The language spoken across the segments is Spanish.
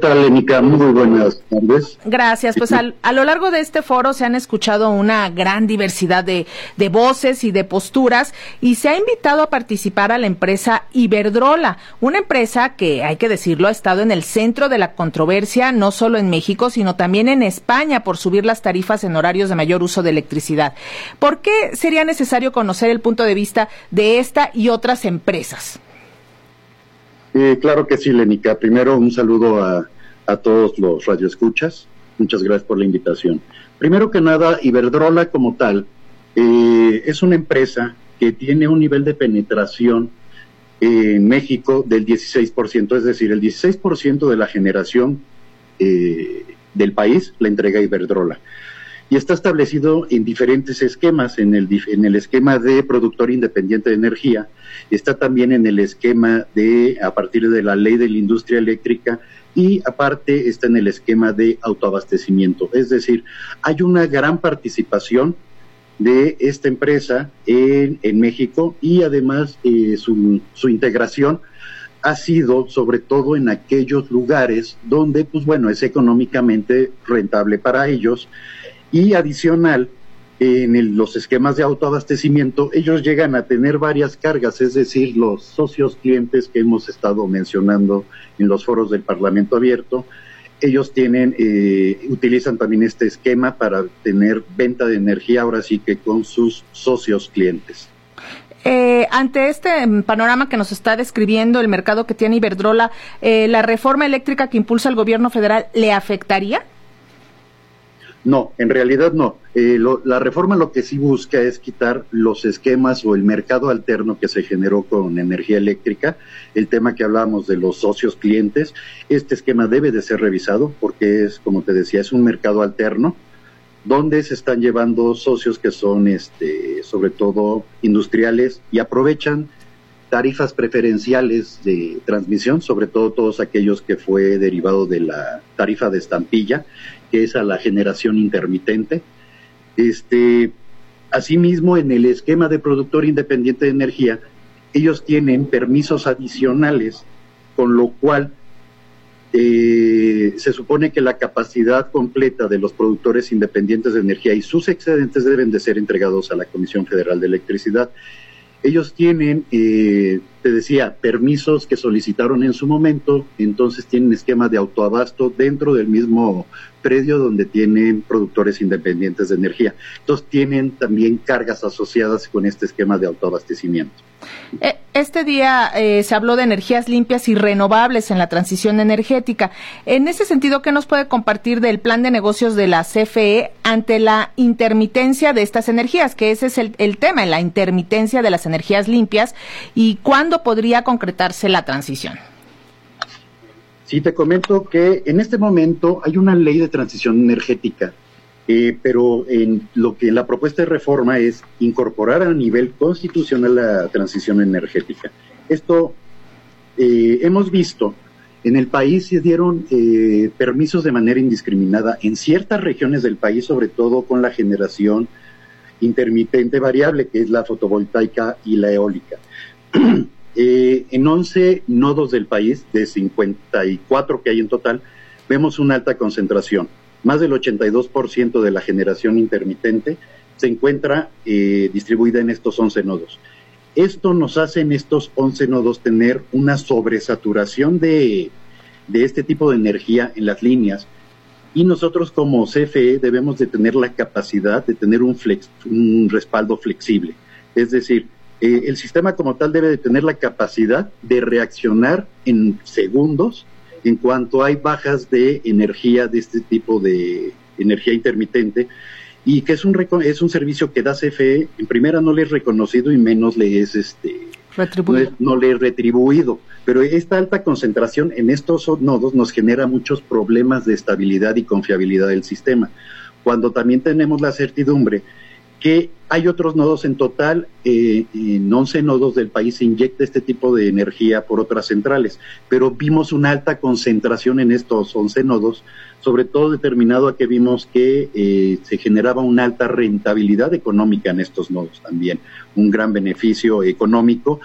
¿Qué Lenica? Muy buenas tardes. Gracias. Pues a lo largo de este foro se han escuchado una gran diversidad de, de, voces y de posturas y se ha invitado a participar a la empresa Iberdrola, una empresa que, hay que decirlo, ha estado en el centro de la controversia no solo en México, sino también en España por subir las tarifas en horarios de mayor uso de electricidad. ¿Por qué sería necesario conocer el punto de vista de esta y otras empresas? Eh, claro que sí, Lenica. Primero, un saludo a, todos los radioescuchas. Muchas gracias por la invitación. Primero que nada, Iberdrola como tal eh, es una empresa que tiene un nivel de penetración en México del 16%, es decir, el 16% de la generación eh, del país la entrega Iberdrola y está establecido en diferentes esquemas, en el, en el esquema de productor independiente de energía, está también en el esquema de, a partir de la ley de la industria eléctrica, y aparte está en el esquema de autoabastecimiento. Es decir, hay una gran participación de esta empresa en, en México y además eh, su, su integración ha sido sobre todo en aquellos lugares donde, pues bueno, es económicamente rentable para ellos y adicional, en los esquemas de autoabastecimiento, ellos llegan a tener varias cargas, es decir, los socios clientes que hemos estado mencionando en los foros del Parlamento Abierto, ellos tienen, eh, utilizan también este esquema para tener venta de energía ahora sí que con sus socios clientes. Eh, ante este panorama que nos está describiendo el mercado que tiene Iberdrola, eh, ¿la reforma eléctrica que impulsa el gobierno federal le afectaría? No, en realidad no. Eh, la reforma lo que sí busca es quitar los esquemas o el mercado alterno que se generó con energía eléctrica, el tema que hablábamos de los socios clientes. Este esquema debe de ser revisado porque es, como te decía, es un mercado alterno donde se están llevando socios que son, este, sobre todo, industriales y aprovechan tarifas preferenciales de transmisión, sobre todo todos aquellos que fue derivado de la tarifa de estampilla que es a la generación intermitente. Este, asimismo, en el esquema de productor independiente de energía, ellos tienen permisos adicionales, con lo cual eh, se supone que la capacidad completa de los productores independientes de energía y sus excedentes deben de ser entregados a la Comisión Federal de Electricidad. Ellos tienen, eh, te decía, permisos que solicitaron en su momento, entonces tienen esquema de autoabasto dentro del mismo predio donde tienen productores independientes de energía. Entonces tienen también cargas asociadas con este esquema de autoabastecimiento. Eh, este día eh, se habló de energías limpias y renovables en la transición energética. En ese sentido, ¿qué nos puede compartir del plan de negocios de la CFE ante la intermitencia de estas energías? Que ese es el, el tema, la intermitencia de las energías limpias y cuándo podría concretarse la transición. Sí, te comento que en este momento hay una ley de transición energética, eh, pero en lo que la propuesta de reforma es incorporar a nivel constitucional la transición energética. Esto eh, hemos visto en el país se dieron eh, permisos de manera indiscriminada en ciertas regiones del país, sobre todo con la generación intermitente variable, que es la fotovoltaica y la eólica. Eh, en 11 nodos del país, de 54 que hay en total, vemos una alta concentración. Más del 82% de la generación intermitente se encuentra eh, distribuida en estos 11 nodos. Esto nos hace en estos 11 nodos tener una sobresaturación de, de este tipo de energía en las líneas y nosotros como CFE debemos de tener la capacidad de tener un, flex, un respaldo flexible. Es decir, eh, el sistema como tal debe de tener la capacidad de reaccionar en segundos en cuanto hay bajas de energía de este tipo de energía intermitente y que es un es un servicio que da CFE en primera no le es reconocido y menos le es este no, le es retribuido pero esta alta concentración en estos nodos nos genera muchos problemas de estabilidad y confiabilidad del sistema. Cuando también tenemos la certidumbre que hay otros nodos en total, eh, en 11 nodos del país se inyecta este tipo de energía por otras centrales, pero vimos una alta concentración en estos 11 nodos, sobre todo determinado a que vimos que eh, se generaba una alta rentabilidad económica en estos nodos también, un gran beneficio económico.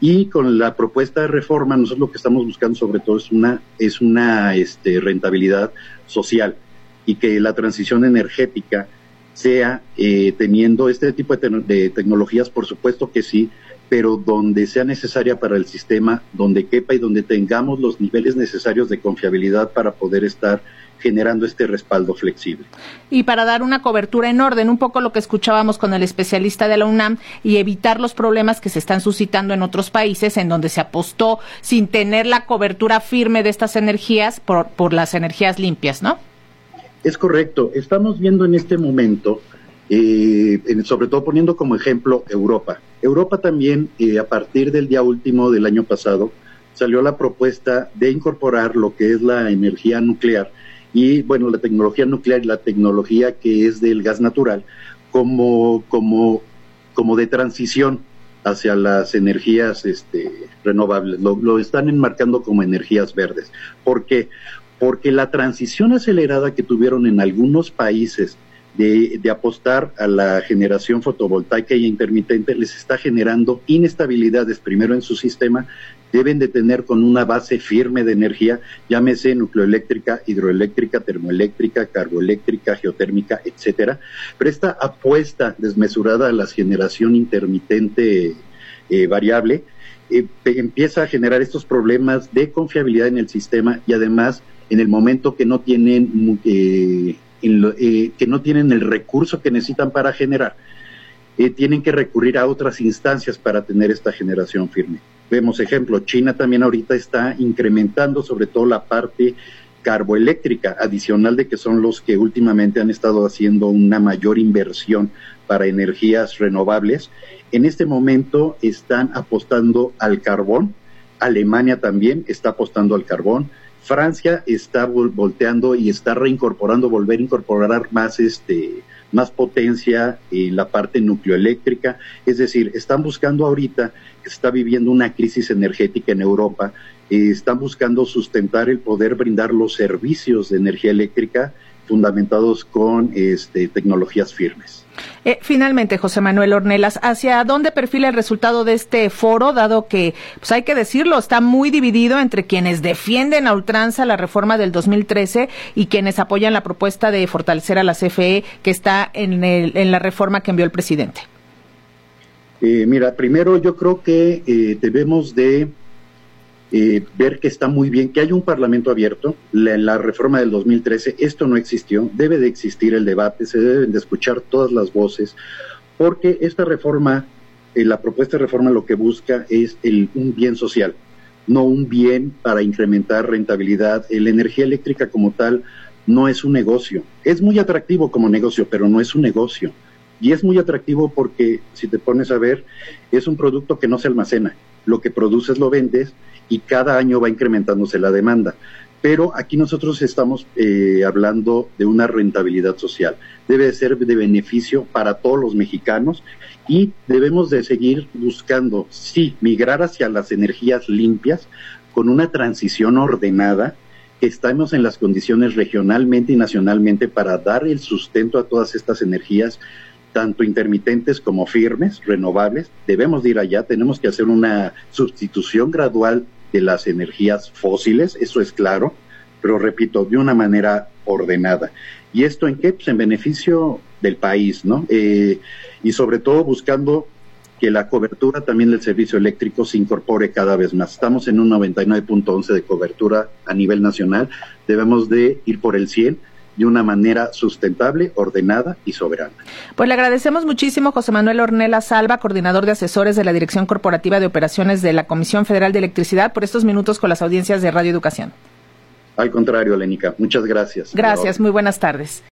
Y con la propuesta de reforma, nosotros lo que estamos buscando sobre todo es una, es una este, rentabilidad social y que la transición energética sea eh, teniendo este tipo de, de, tecnologías, por supuesto que sí, pero donde sea necesaria para el sistema, donde quepa y donde tengamos los niveles necesarios de confiabilidad para poder estar generando este respaldo flexible. Y para dar una cobertura en orden, un poco lo que escuchábamos con el especialista de la UNAM y evitar los problemas que se están suscitando en otros países en donde se apostó sin tener la cobertura firme de estas energías por, por las energías limpias, ¿no? Es correcto. Estamos viendo en este momento, eh, sobre todo poniendo como ejemplo Europa. Europa también, eh, a partir del día último del año pasado, salió la propuesta de incorporar lo que es la energía nuclear y bueno, la tecnología nuclear y la tecnología que es del gas natural como, como, como de transición hacia las energías este, renovables. Lo, lo, están enmarcando como energías verdes. ¿Por qué? Porque la transición acelerada que tuvieron en algunos países de, de, apostar a la generación fotovoltaica y intermitente les está generando inestabilidades primero en su sistema deben de tener con una base firme de energía, llámese nucleoeléctrica, hidroeléctrica, termoeléctrica, carboeléctrica, geotérmica, etcétera. Pero esta apuesta desmesurada a la generación intermitente eh, variable eh, empieza a generar estos problemas de confiabilidad en el sistema y además en el momento que no tienen eh, lo, que no tienen el recurso que necesitan para generar, tienen que recurrir a otras instancias para tener esta generación firme. Vemos ejemplo, China también ahorita está incrementando sobre todo la parte carboeléctrica adicional de que son los que últimamente han estado haciendo una mayor inversión para energías renovables. En este momento están apostando al carbón, Alemania también está apostando al carbón, Francia está volteando y está reincorporando, volver a incorporar más este más potencia en la parte nucleoeléctrica, es decir, están buscando ahorita está viviendo una crisis energética en Europa, eh, están buscando sustentar el poder brindar los servicios de energía eléctrica fundamentados con este, tecnologías firmes. Eh, finalmente, José Manuel Ornelas, ¿hacia dónde perfila el resultado de este foro, dado que, pues hay que decirlo, está muy dividido entre quienes defienden a ultranza la reforma del 2013 y quienes apoyan la propuesta de fortalecer a la CFE que está en, el, en la reforma que envió el presidente? Eh, mira, primero yo creo que eh, debemos de eh, ver que está muy bien, que hay un Parlamento abierto. La, la, reforma del 2013, esto no existió, debe de existir el debate, se deben de escuchar todas las voces, porque esta reforma, eh, la propuesta de reforma lo que busca es el, un bien social, no un bien para incrementar rentabilidad. La energía eléctrica como tal no es un negocio. Es muy atractivo como negocio, pero no es un negocio. Y es muy atractivo porque, si te pones a ver, es un producto que no se almacena. Lo que produces lo vendes y cada año va incrementándose la demanda. Pero aquí nosotros estamos eh, hablando de una rentabilidad social. Debe ser de beneficio para todos los mexicanos y debemos de seguir buscando, sí, migrar hacia las energías limpias con una transición ordenada estamos en las condiciones regionalmente y nacionalmente para dar el sustento a todas estas energías tanto intermitentes como firmes, renovables, debemos de ir allá, tenemos que hacer una sustitución gradual de las energías fósiles, eso es claro, pero repito, de una manera ordenada. ¿Y esto en qué? Pues en beneficio del país, ¿no? Eh, y sobre todo buscando que la cobertura también del servicio eléctrico se incorpore cada vez más. Estamos en un 99.11 de cobertura a nivel nacional, debemos de ir por el 100 de una manera sustentable, ordenada y soberana. Pues le agradecemos muchísimo José Manuel Ornella Salva, coordinador de asesores de la Dirección Corporativa de Operaciones de la Comisión Federal de Electricidad, por estos minutos con las audiencias de Radio Educación. Al contrario, Lenica, muchas gracias. Gracias, muy buenas tardes.